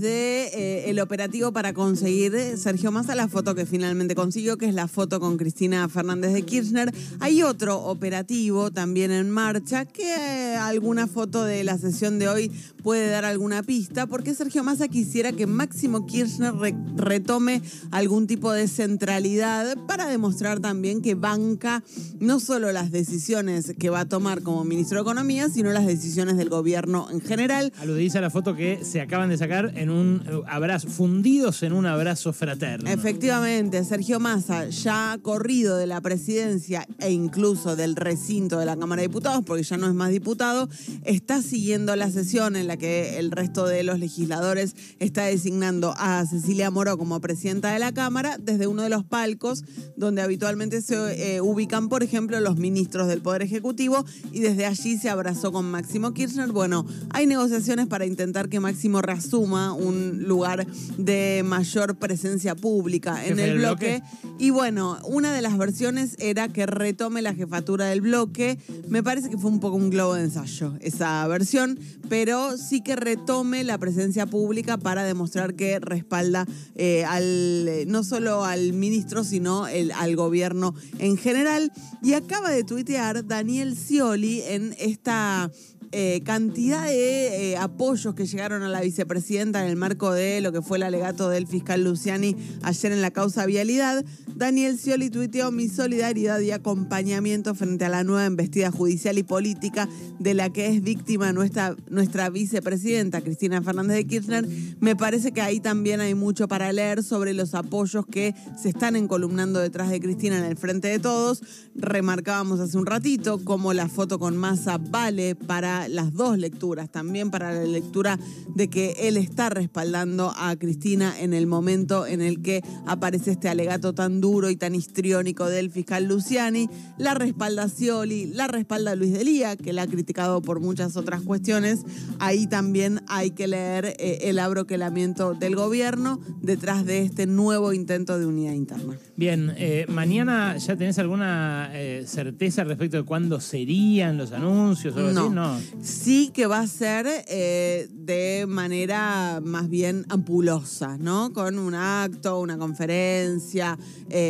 de eh, el operativo para conseguir eh, Sergio Massa la foto que finalmente consiguió, que es la foto con Cristina Fernández de Kirchner. Hay otro operativo también en marcha que eh, alguna foto de la sesión de hoy puede dar alguna pista, porque Sergio Massa quisiera que Máximo Kirchner retome algún tipo de centralidad para demostrar también que banca no solo las decisiones que va a tomar como ministro de Economía, sino las decisiones del gobierno en general. Aludís a la foto que se acaban de sacar en un eh, abrazo, fundidos en un abrazo fraterno. Efectivamente, Sergio Massa, ya corrido de la presidencia e incluso del recinto de la Cámara de Diputados, porque ya no es más diputado, está siguiendo la sesión en la que el resto de los legisladores está designando a Cecilia Moro como presidenta de la Cámara desde uno de los palcos donde habitualmente se eh, ubican, por ejemplo, los ministros del Poder Ejecutivo y desde allí se abrazó con Máximo Kirchner. Bueno, hay negociaciones para intentar que Máximo reasuma un lugar de mayor presencia pública en el bloque. Y bueno, una de las versiones era que retome la jefatura del bloque. Me parece que fue un poco un globo de ensayo esa versión, pero sí que retome la presencia pública para demostrar que respalda eh, al, no solo al ministro, sino el, al gobierno en general. Y acaba de tuitear Daniel Scioli en esta eh, cantidad de eh, apoyos que llegaron a la vicepresidenta en el marco de lo que fue el alegato del fiscal Luciani ayer en la causa vialidad. Daniel Scioli tuiteó mi solidaridad y acompañamiento frente a la nueva embestida judicial y política de la que es víctima nuestra, nuestra vicepresidenta Cristina Fernández de Kirchner. Me parece que ahí también hay mucho para leer sobre los apoyos que se están encolumnando detrás de Cristina en el frente de todos. Remarcábamos hace un ratito cómo la foto con masa vale para las dos lecturas, también para la lectura de que él está respaldando a Cristina en el momento en el que aparece este alegato tan duro y tan histriónico del fiscal Luciani, la respalda Scioli, la respalda Luis Delía, que la ha criticado por muchas otras cuestiones. Ahí también hay que leer eh, el abroquelamiento del gobierno detrás de este nuevo intento de unidad interna. Bien, eh, mañana ya tenés alguna eh, certeza respecto de cuándo serían los anuncios o algo no. así? No sí que va a ser de manera más bien ampulosa, ¿no? Con un acto, una conferencia,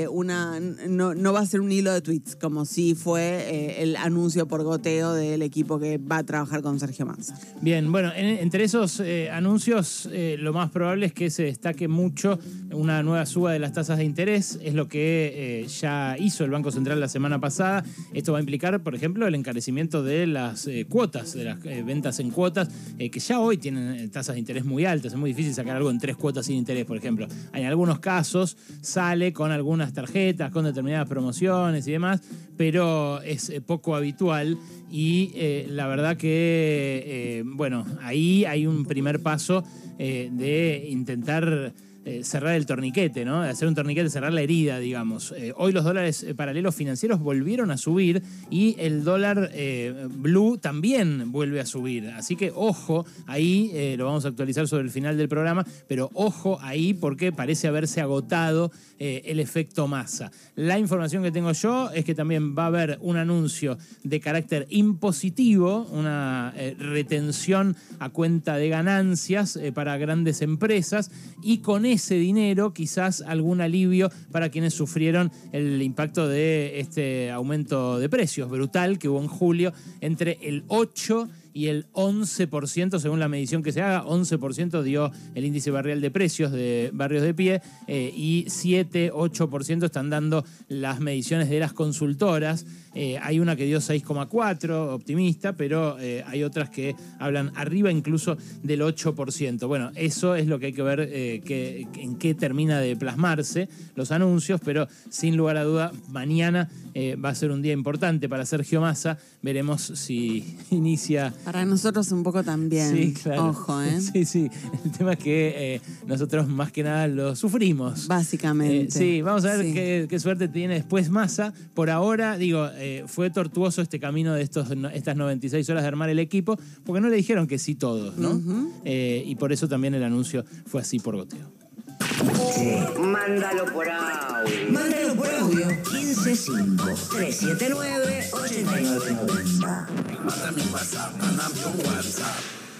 eh, una no, va a ser un hilo de tweets como si fue eh, el anuncio por goteo del equipo que va a trabajar con Sergio Manza. Bien, bueno, entre esos anuncios lo más probable es que se destaque mucho una nueva suba de las tasas de interés, es lo que ya hizo el Banco Central la semana pasada. Esto va a implicar, por ejemplo, el encarecimiento de las cuotas de las eh, ventas en cuotas, eh, que ya hoy tienen eh, tasas de interés muy altas. Es muy difícil sacar algo en tres cuotas sin interés, por ejemplo. En algunos casos sale con algunas tarjetas, con determinadas promociones y demás, pero es poco habitual y la verdad que, bueno, ahí hay un primer paso de intentar eh, cerrar el torniquete, ¿no? Hacer un torniquete, cerrar la herida, digamos. Eh, hoy los dólares eh, paralelos financieros volvieron a subir y el dólar blue también vuelve a subir. Así que ojo, ahí lo vamos a actualizar sobre el final del programa, pero ojo ahí porque parece haberse agotado el efecto masa. La información que tengo yo es que también va a haber un anuncio de carácter impositivo, una retención a cuenta de ganancias para grandes empresas y con ese dinero quizás algún alivio para quienes sufrieron el impacto de este aumento de precios brutal que hubo en julio entre el 8 y el 11%, según la medición que se haga, 11% dio el índice barrial de precios de barrios de pie eh, y 7, 8% están dando las mediciones de las consultoras. Eh, hay una que dio 6,4, optimista, pero eh, hay otras que hablan arriba incluso del 8%. Bueno, eso es lo que hay que ver que, en qué termina de plasmarse los anuncios, pero sin lugar a duda, mañana va a ser un día importante para Sergio Massa. Veremos si inicia para nosotros un poco también. Sí, claro. Ojo, ¿eh? Sí, sí. El tema es que eh, nosotros más que nada lo sufrimos. Básicamente. Eh, sí, vamos a ver qué, suerte tiene después Massa. Por ahora, digo, eh, fue tortuoso este camino de estos, estas 96 horas de armar el equipo, porque no le dijeron que sí todos, ¿no? y por eso también el anuncio fue así por goteo. Mándalo por audio. Mándalo por audio. 155-379-8990. Manda mi WhatsApp, manda mi WhatsApp.